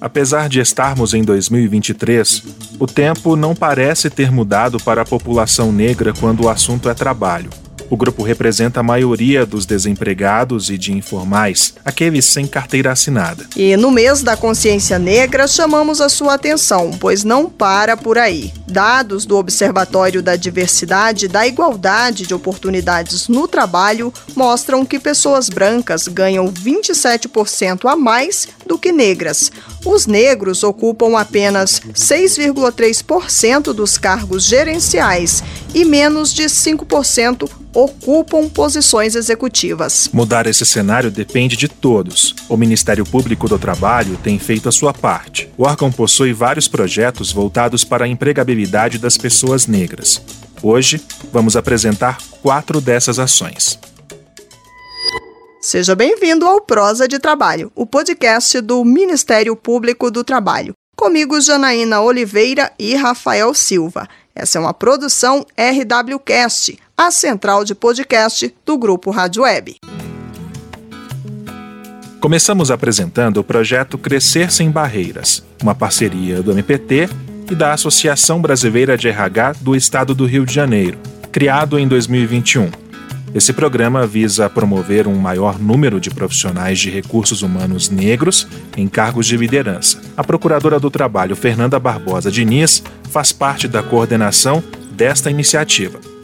Apesar de estarmos em 2023, o tempo não parece ter mudado para a população negra quando o assunto é trabalho. O grupo representa a maioria dos desempregados e de informais, aqueles sem carteira assinada. E no mês da consciência negra, chamamos a sua atenção, pois não para por aí. Dados do Observatório da Diversidade e da Igualdade de Oportunidades no Trabalho mostram que pessoas brancas ganham 27% a mais do que negras. Os negros ocupam apenas 6,3% dos cargos gerenciais e menos de 5% ocupam posições executivas. Mudar esse cenário depende de todos. O Ministério Público do Trabalho tem feito a sua parte. O órgão possui vários projetos voltados para a empregabilidade das pessoas negras. Hoje, vamos apresentar quatro dessas ações. Seja bem-vindo ao Prosa de Trabalho, o podcast do Ministério Público do Trabalho. Comigo, Janaína Oliveira e Rafael Silva. Essa é uma produção RWCast, a central de podcast do Grupo Rádio Web. Começamos apresentando o projeto Crescer Sem Barreiras, uma parceria do MPT e da Associação Brasileira de RH do Estado do Rio de Janeiro, criado em 2021. Esse programa visa promover um maior número de profissionais de recursos humanos negros em cargos de liderança. A Procuradora do Trabalho, Fernanda Barbosa Diniz, faz parte da coordenação desta iniciativa.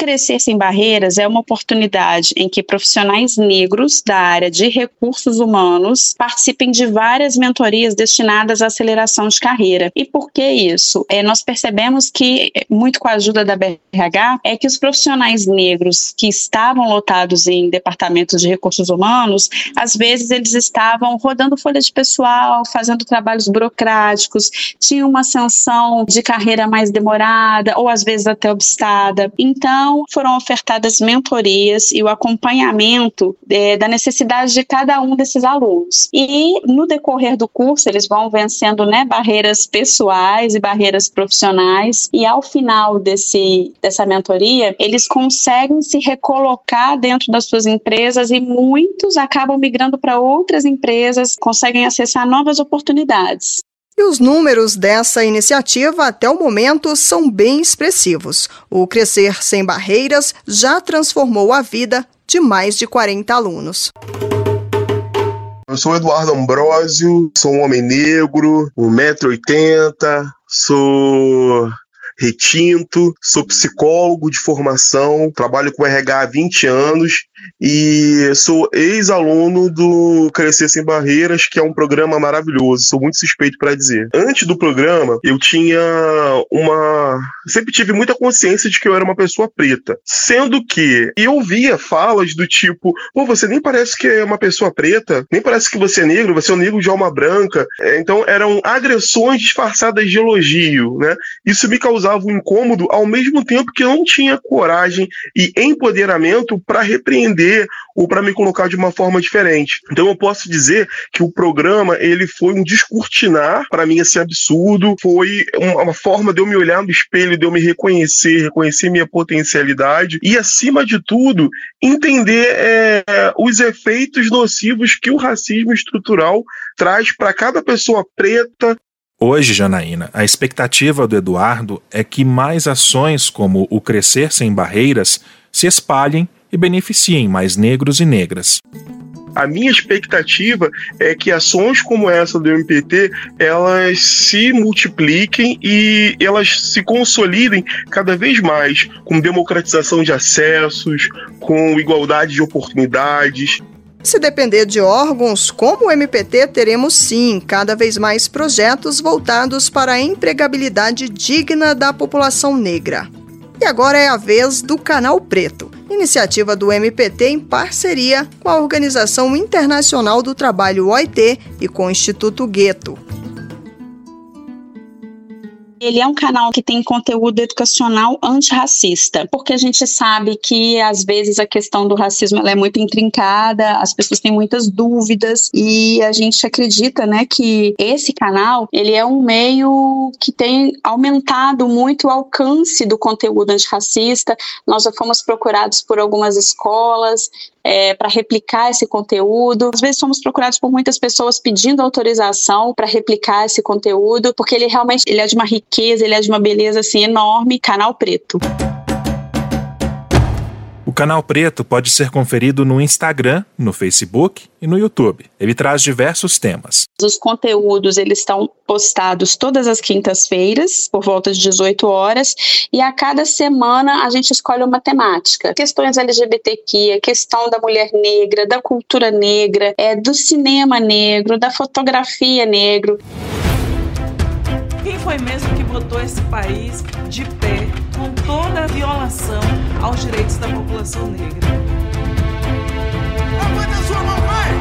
Crescer Sem Barreiras é uma oportunidade em que profissionais negros da área de recursos humanos participem de várias mentorias destinadas à aceleração de carreira. E por que isso? É, nós percebemos que, muito com a ajuda da BRH, é que os profissionais negros que estavam lotados em departamentos de recursos humanos, às vezes eles estavam rodando folha de pessoal, fazendo trabalhos burocráticos, tinham uma ascensão de carreira mais demorada ou às vezes até obstada. Então, então, foram ofertadas mentorias e o acompanhamento é, da necessidade de cada um desses alunos. E no decorrer do curso, eles vão vencendo né, barreiras pessoais e barreiras profissionais, e ao final desse, dessa mentoria, eles conseguem se recolocar dentro das suas empresas e muitos acabam migrando para outras empresas, conseguem acessar novas oportunidades. E os números dessa iniciativa até o momento são bem expressivos. O Crescer Sem Barreiras já transformou a vida de mais de 40 alunos. Eu sou Eduardo Ambrosio, sou um homem negro, 1,80m, sou retinto, sou psicólogo de formação, trabalho com RH há 20 anos e sou ex-aluno do Crescer Sem Barreiras, que é um programa maravilhoso, sou muito suspeito para dizer. Antes do programa, eu tinha uma. Sempre tive muita consciência de que eu era uma pessoa preta, sendo que eu via falas do tipo: pô, você nem parece que é uma pessoa preta, nem parece que você é negro, você é um negro de alma branca. É, então eram agressões disfarçadas de elogio, né? Isso me causava um incômodo, ao mesmo tempo que eu não tinha coragem e empoderamento para repreender ou para me colocar de uma forma diferente. Então eu posso dizer que o programa ele foi um descortinar para mim esse absurdo, foi uma forma de eu me olhar no espelho, de eu me reconhecer, reconhecer minha potencialidade e acima de tudo entender é, os efeitos nocivos que o racismo estrutural traz para cada pessoa preta, Hoje, Janaína, a expectativa do Eduardo é que mais ações como o Crescer Sem Barreiras se espalhem e beneficiem mais negros e negras. A minha expectativa é que ações como essa do MPT elas se multipliquem e elas se consolidem cada vez mais com democratização de acessos, com igualdade de oportunidades. Se depender de órgãos como o MPT, teremos sim cada vez mais projetos voltados para a empregabilidade digna da população negra. E agora é a vez do Canal Preto, iniciativa do MPT em parceria com a Organização Internacional do Trabalho OIT e com o Instituto Gueto. Ele é um canal que tem conteúdo educacional antirracista, porque a gente sabe que às vezes a questão do racismo é muito intrincada, as pessoas têm muitas dúvidas e a gente acredita, né, que esse canal, ele é um meio que tem aumentado muito o alcance do conteúdo antirracista. Nós já fomos procurados por algumas escolas é, para replicar esse conteúdo. Às vezes somos procurados por muitas pessoas pedindo autorização para replicar esse conteúdo, porque ele realmente ele é de uma riqueza, ele é de uma beleza assim enorme. Canal Preto. Canal Preto pode ser conferido no Instagram, no Facebook e no YouTube. Ele traz diversos temas. Os conteúdos eles estão postados todas as quintas-feiras, por volta de 18 horas, e a cada semana a gente escolhe uma temática. Questões LGBTQ, a questão da mulher negra, da cultura negra, é, do cinema negro, da fotografia negro. Foi mesmo que botou esse país de pé com toda a violação aos direitos da população negra? Levanta sua mão, vai!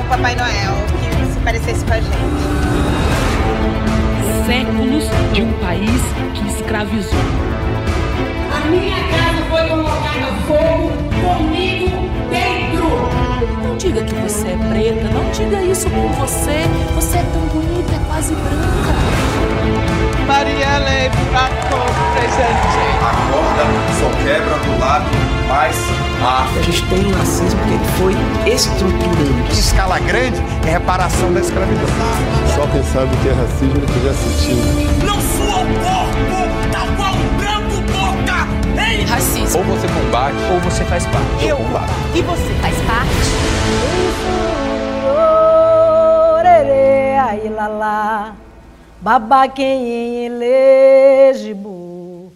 O Papai Noel que se parecesse com a gente. Séculos de um país que escravizou. A minha casa foi colocada fogo comigo dentro. Não diga que você é preta, não diga isso por você. Você é tão bonita, é quase branca. Marielle como presente. Acorda, só quebra do lado mais A gente tem um racismo que ele foi estruturando. Em escala grande, é reparação da escravidão. Só quem sabe o que é racismo ele estiver assistindo. Não sou porco, Racismo. Ou você combate, ou você faz parte. Eu combato. E você faz parte? Lá. Baba quem elegibu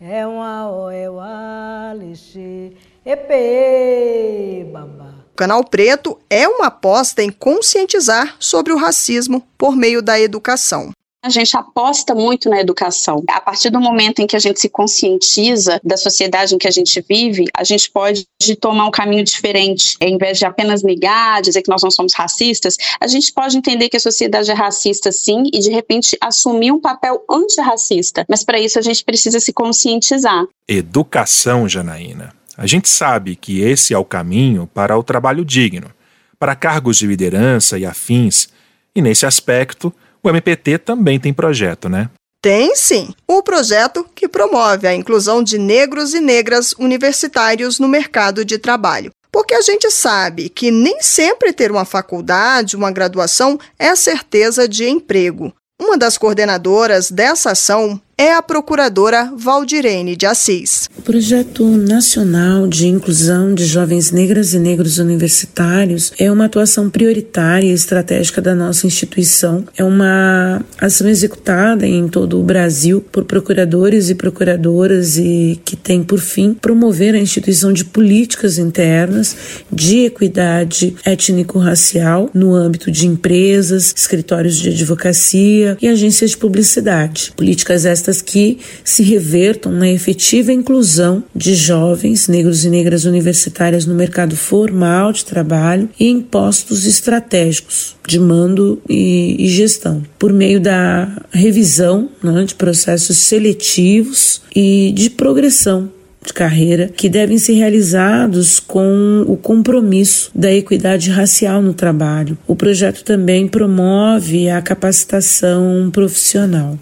é uma o é uma lixe epe baba. O Canal Preto é uma aposta em conscientizar sobre o racismo por meio da educação. A gente aposta muito na educação. A partir do momento em que a gente se conscientiza da sociedade em que a gente vive, a gente pode tomar um caminho diferente. Em vez de apenas negar, dizer que nós não somos racistas, a gente pode entender que a sociedade é racista sim e de repente assumir um papel antirracista. Mas para isso a gente precisa se conscientizar. Educação, Janaína. A gente sabe que esse é o caminho para o trabalho digno, para cargos de liderança e afins. E nesse aspecto, o MPT também tem projeto, né? Tem sim. O projeto que promove a inclusão de negros e negras universitários no mercado de trabalho. Porque a gente sabe que nem sempre ter uma faculdade, uma graduação, é certeza de emprego. Uma das coordenadoras dessa ação é a procuradora Valdirene de Assis. O projeto nacional de inclusão de jovens negras e negros universitários é uma atuação prioritária e estratégica da nossa instituição. É uma ação executada em todo o Brasil por procuradores e procuradoras e que tem por fim promover a instituição de políticas internas de equidade étnico-racial no âmbito de empresas, escritórios de advocacia e agências de publicidade. Políticas estas que se revertam na efetiva inclusão de jovens negros e negras universitárias no mercado formal de trabalho e em postos estratégicos de mando e, e gestão, por meio da revisão né, de processos seletivos e de progressão de carreira que devem ser realizados com o compromisso da equidade racial no trabalho. O projeto também promove a capacitação profissional.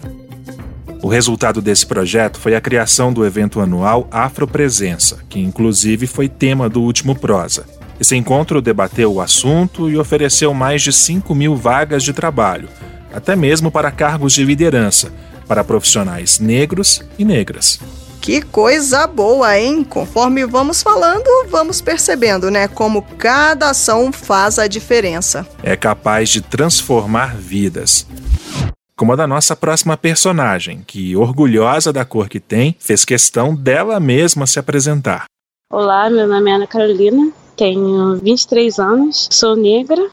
O resultado desse projeto foi a criação do evento anual Afropresença, que inclusive foi tema do último Prosa. Esse encontro debateu o assunto e ofereceu mais de 5 mil vagas de trabalho, até mesmo para cargos de liderança, para profissionais negros e negras. Que coisa boa, hein? Conforme vamos falando, vamos percebendo, né, como cada ação faz a diferença. É capaz de transformar vidas. Como a da nossa próxima personagem, que, orgulhosa da cor que tem, fez questão dela mesma se apresentar. Olá, meu nome é Ana Carolina, tenho 23 anos, sou negra.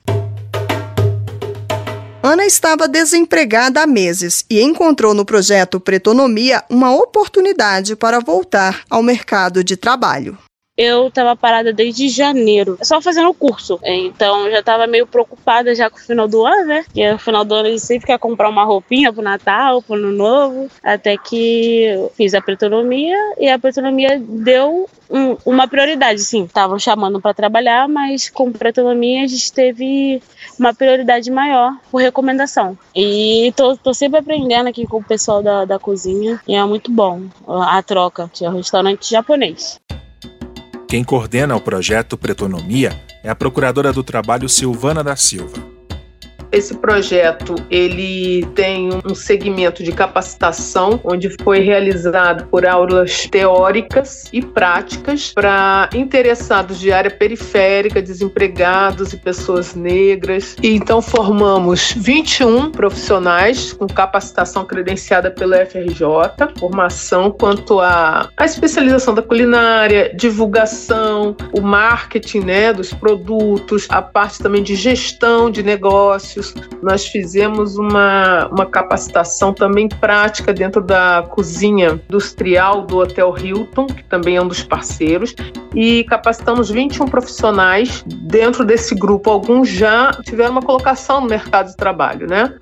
Ana estava desempregada há meses e encontrou no projeto Pretonomia uma oportunidade para voltar ao mercado de trabalho. Eu estava parada desde janeiro, só fazendo o curso. Então já estava meio preocupada já com o final do ano, né? Porque no final do ano a gente sempre quer comprar uma roupinha pro Natal, pro Ano Novo. Até que fiz a pretonomia e a pretonomia deu um, uma prioridade, sim. Estavam chamando para trabalhar, mas com pretonomia a gente teve uma prioridade maior por recomendação. E tô, tô sempre aprendendo aqui com o pessoal da, da cozinha e é muito bom a troca. Tinha um restaurante japonês. Quem coordena o projeto Pretonomia é a procuradora do trabalho Silvana da Silva. Esse projeto ele tem um segmento de capacitação onde foi realizado por aulas teóricas e práticas para interessados de área periférica, desempregados e pessoas negras. E então formamos 21 profissionais com capacitação credenciada pela FRJ, formação quanto à, à especialização da culinária, divulgação, o marketing né, dos produtos, a parte também de gestão de negócios nós fizemos uma, uma capacitação também prática dentro da cozinha industrial do Hotel Hilton, que também é um dos parceiros, e capacitamos 21 profissionais dentro desse grupo. Alguns já tiveram uma colocação no mercado de trabalho, né?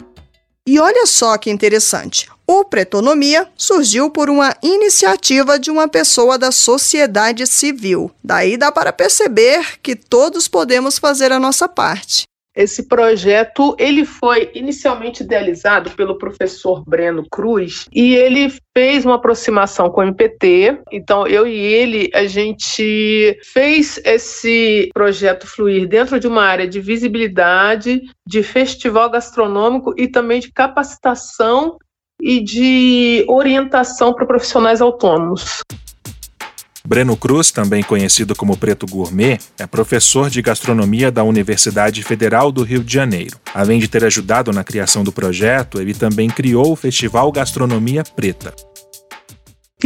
E olha só que interessante. O Pretonomia surgiu por uma iniciativa de uma pessoa da sociedade civil. Daí dá para perceber que todos podemos fazer a nossa parte. Esse projeto ele foi inicialmente idealizado pelo professor Breno Cruz e ele fez uma aproximação com o MPT. Então eu e ele a gente fez esse projeto fluir dentro de uma área de visibilidade, de festival gastronômico e também de capacitação e de orientação para profissionais autônomos. Breno Cruz, também conhecido como Preto Gourmet, é professor de gastronomia da Universidade Federal do Rio de Janeiro. Além de ter ajudado na criação do projeto, ele também criou o Festival Gastronomia Preta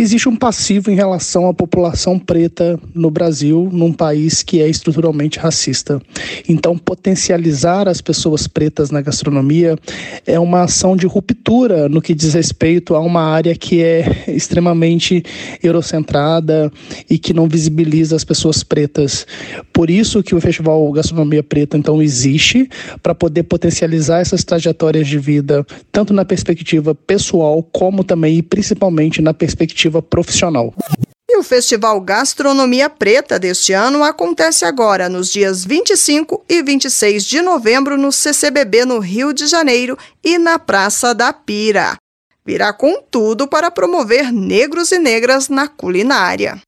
existe um passivo em relação à população preta no Brasil, num país que é estruturalmente racista. Então, potencializar as pessoas pretas na gastronomia é uma ação de ruptura no que diz respeito a uma área que é extremamente eurocentrada e que não visibiliza as pessoas pretas. Por isso que o Festival Gastronomia Preta então existe para poder potencializar essas trajetórias de vida, tanto na perspectiva pessoal como também e principalmente na perspectiva perspectiva profissional. E o Festival Gastronomia Preta deste ano acontece agora, nos dias 25 e 26 de novembro, no CCBB no Rio de Janeiro e na Praça da Pira. Virá com tudo para promover negros e negras na culinária.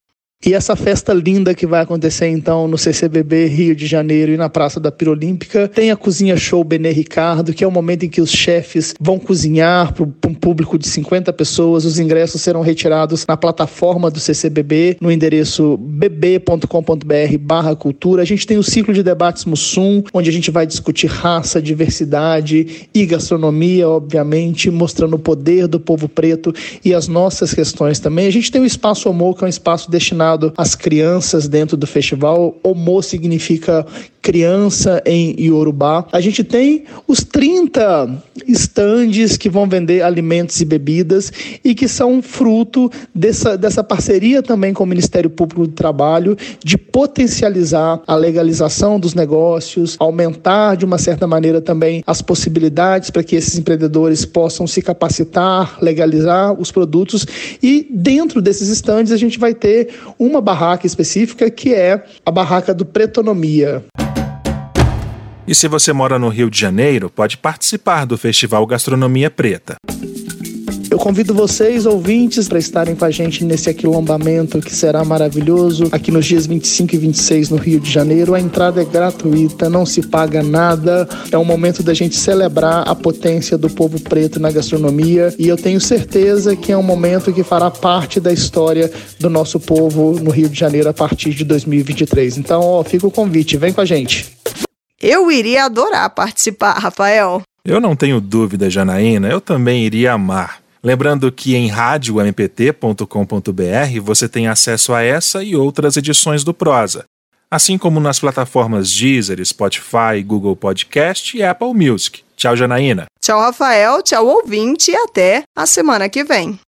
E essa festa linda que vai acontecer então no CCBB Rio de Janeiro e na Praça da Pirolímpica tem a Cozinha Show Benê Ricardo, que é o momento em que os chefes vão cozinhar para um público de 50 pessoas. Os ingressos serão retirados na plataforma do CCBB, no endereço bb.com.br cultura. A gente tem o ciclo de debates Mussum, onde a gente vai discutir raça, diversidade e gastronomia, obviamente, mostrando o poder do povo preto e as nossas questões também. A gente tem o Espaço Homo, que é um espaço destinado as crianças dentro do festival. Omo significa criança em Iorubá. A gente tem os 30 estandes que vão vender alimentos e bebidas e que são fruto dessa, dessa parceria também com o Ministério Público do Trabalho de potencializar a legalização dos negócios, aumentar de uma certa maneira também as possibilidades para que esses empreendedores possam se capacitar, legalizar os produtos e dentro desses estandes a gente vai ter uma barraca específica que é a barraca do Pretonomia. E se você mora no Rio de Janeiro, pode participar do Festival Gastronomia Preta. Eu convido vocês, ouvintes, para estarem com a gente nesse aquilombamento que será maravilhoso aqui nos dias 25 e 26 no Rio de Janeiro. A entrada é gratuita, não se paga nada. É um momento da gente celebrar a potência do povo preto na gastronomia e eu tenho certeza que é um momento que fará parte da história do nosso povo no Rio de Janeiro a partir de 2023. Então, ó, fica o convite, vem com a gente. Eu iria adorar participar, Rafael. Eu não tenho dúvida, Janaína, eu também iria amar. Lembrando que em radiompt.com.br você tem acesso a essa e outras edições do Prosa, assim como nas plataformas Deezer, Spotify, Google Podcast e Apple Music. Tchau, Janaína. Tchau, Rafael. Tchau, ouvinte. E até a semana que vem.